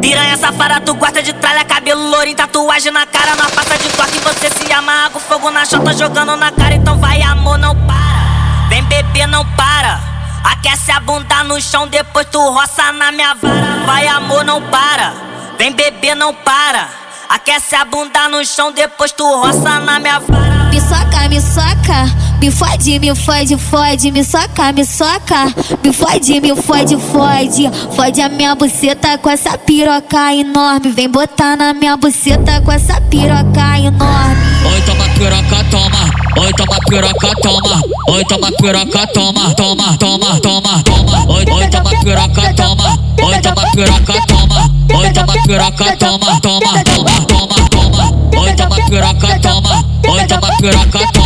Piranha safada, tu gosta de tralha, cabelo lourinho, tatuagem na cara, na pasta de toque você se amarra com fogo na chota jogando na cara, então vai amor, não para. Vem beber, não para. Aquece a bunda no chão, depois tu roça na minha vara. Vai amor, não para. Vem beber, não para. Aquece a bunda no chão, depois tu roça na minha vara. Me soca, me soca. Me fode, me fode, fode, me soca, me soca. Me fode, me fode, fode. Fode a minha buceta com essa piroca enorme. Vem botar na minha buceta com essa piroca enorme. Oi, toma piroca, toma. Oi, toma piroca, toma. Oi, toma piroca, toma. Toma, toma, toma, toma. Oi, oi, toma piroca, toma. Oi, toma piroca, toma. Oi, toma piroca, toma. Toma, toma, toma, toma. Oi, toma piroca, toma. Oi, toma piroca, toma.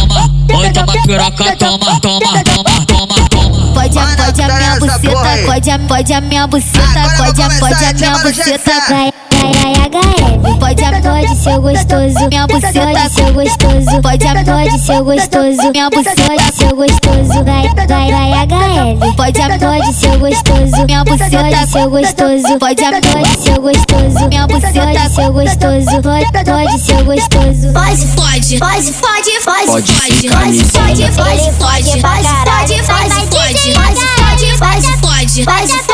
Piroca, toma, toma, toma, toma, toma. Pode, pode a minha buceta, pode, pode a minha buceta, pode, pode a minha buceta. Ai, HL. Pode, pode ser gostoso. Minha buceta ser gostoso. Pode, pode ser gostoso. Minha buceta ser gostoso. Vai, vai, vai, HL. Pode, pode ser gostoso. Minha buceta ser gostoso. Pode, pode ser gostoso. Minha buceta ser gostoso. Pode, pode ser gostoso. Pode, pode, pode, pode, pode, Pode pode, ficar pode, me pode, vendo. pode, pode, pode, pode, pode, pode, pode, pode, pode, pode, pode, pode, pode, pode, pode.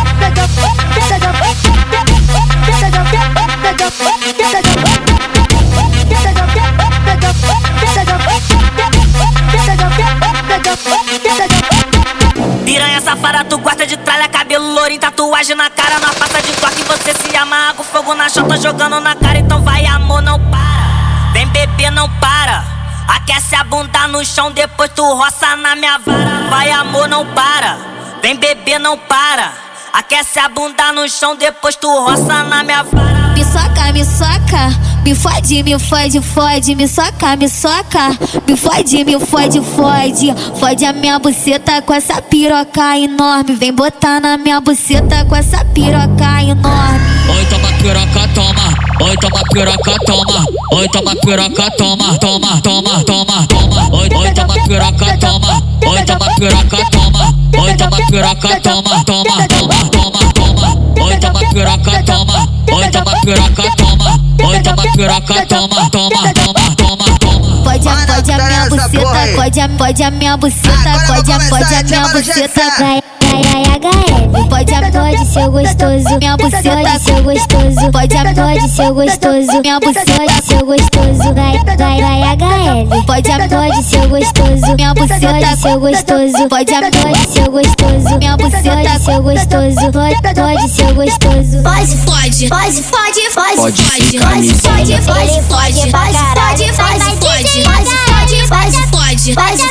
safada, tu gosta de tralha, cabelo lourinho, tatuagem na cara, na pasta de toque você se amarra com fogo na chota jogando na cara, então vai amor, não para. Vem beber, não para. Aquece a bunda no chão, depois tu roça na minha vara. Vai amor, não para. Vem beber, não para. Aquece a bunda no chão, depois tu roça na minha vara. Me soca, me soca. Me fode, me fode, fode. Me soca, me soca. Me fode, me fode, fode. Fode a minha buceta com essa piroca enorme. Vem botar na minha buceta com essa piroca enorme. Oi, toma piroca, toma. Oi, toma piroca, toma. Oi, toma piroca, toma. Toma, toma, toma, toma. Oi, oi, toma piroca, toma. Oi, toma piroca, toma. Oi, toma piroca, toma. Toma, toma, piroca, toma. Oi, toma piroca, toma. Oi, toma piroca, toma. Toma, toma, toma, toma. Pode, pode a minha buceta, pode, pode a minha buceta, pode, pode a minha buceta. Vai, HL. Pode, pode ser gostoso. Minha buceta ser gostoso. Pode, pode ser gostoso. Minha buceta ser gostoso. Vai, vai, vai, HL. Pode, pode ser gostoso. Minha buceta ser gostoso. Pode, pode ser gostoso. Minha buceta ser gostoso. Pode, pode ser gostoso. Pode, pode, pode, pode, pode, Pode pode, ficar me pode, pode, vendo. pode, pode, pode, pode, pode, pode, pode, pode, pode, pode, pode, pode, pode, pode, pode.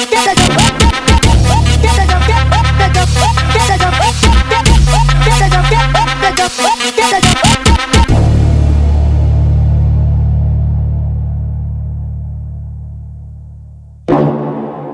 Música